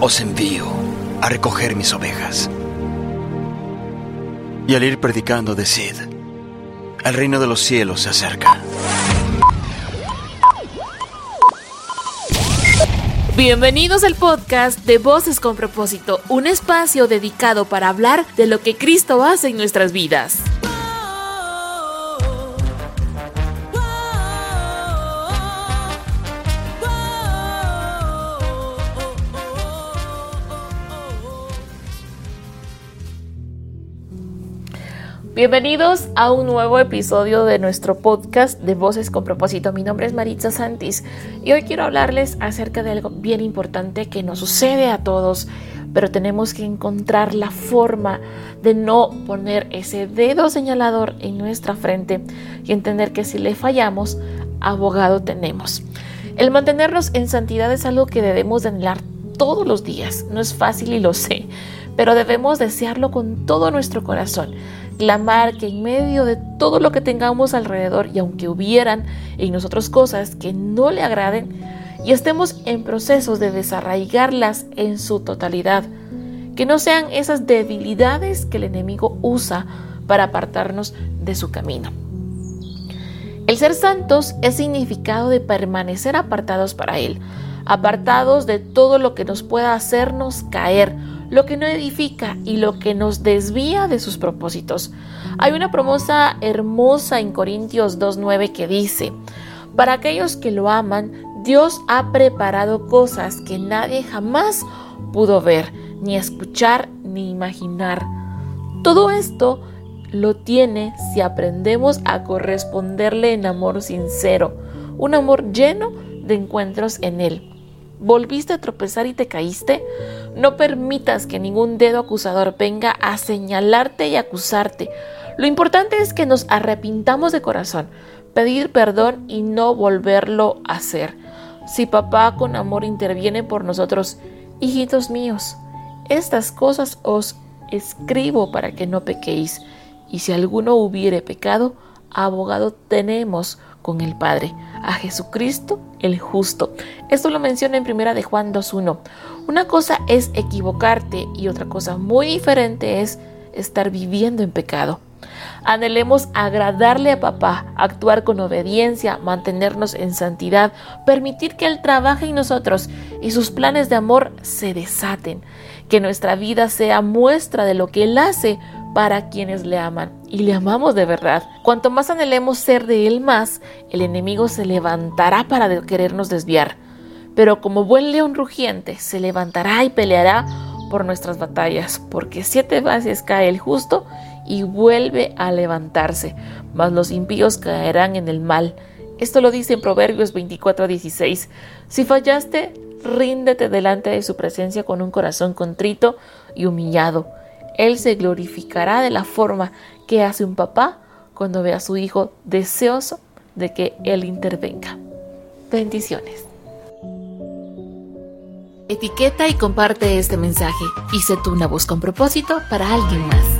os envío a recoger mis ovejas. Y al ir predicando, decid, el reino de los cielos se acerca. Bienvenidos al podcast de Voces con propósito, un espacio dedicado para hablar de lo que Cristo hace en nuestras vidas. Bienvenidos a un nuevo episodio de nuestro podcast de Voces con propósito. Mi nombre es Maritza Santis y hoy quiero hablarles acerca de algo bien importante que nos sucede a todos, pero tenemos que encontrar la forma de no poner ese dedo señalador en nuestra frente y entender que si le fallamos, abogado tenemos. El mantenernos en santidad es algo que debemos de anhelar todos los días. No es fácil y lo sé, pero debemos desearlo con todo nuestro corazón clamar que en medio de todo lo que tengamos alrededor y aunque hubieran en nosotros cosas que no le agraden y estemos en procesos de desarraigarlas en su totalidad, que no sean esas debilidades que el enemigo usa para apartarnos de su camino. El ser santos es significado de permanecer apartados para Él, apartados de todo lo que nos pueda hacernos caer, lo que no edifica y lo que nos desvía de sus propósitos. Hay una promesa hermosa en Corintios 2.9 que dice, para aquellos que lo aman, Dios ha preparado cosas que nadie jamás pudo ver, ni escuchar, ni imaginar. Todo esto lo tiene si aprendemos a corresponderle en amor sincero, un amor lleno de encuentros en Él. ¿Volviste a tropezar y te caíste? No permitas que ningún dedo acusador venga a señalarte y acusarte. Lo importante es que nos arrepintamos de corazón, pedir perdón y no volverlo a hacer. Si papá con amor interviene por nosotros, hijitos míos, estas cosas os escribo para que no pequéis. Y si alguno hubiere pecado, abogado tenemos con el Padre, a Jesucristo el justo. Esto lo menciona en primera de Juan 2.1. Una cosa es equivocarte y otra cosa muy diferente es estar viviendo en pecado. Anhelemos agradarle a papá, actuar con obediencia, mantenernos en santidad, permitir que Él trabaje en nosotros y sus planes de amor se desaten, que nuestra vida sea muestra de lo que Él hace para quienes le aman y le amamos de verdad. Cuanto más anhelemos ser de Él más, el enemigo se levantará para querernos desviar. Pero como buen león rugiente, se levantará y peleará por nuestras batallas, porque siete veces cae el justo y vuelve a levantarse, mas los impíos caerán en el mal. Esto lo dice en Proverbios 24 16. Si fallaste, ríndete delante de su presencia con un corazón contrito y humillado él se glorificará de la forma que hace un papá cuando ve a su hijo deseoso de que Él intervenga. Bendiciones. Etiqueta y comparte este mensaje y sé tú una voz con propósito para alguien más.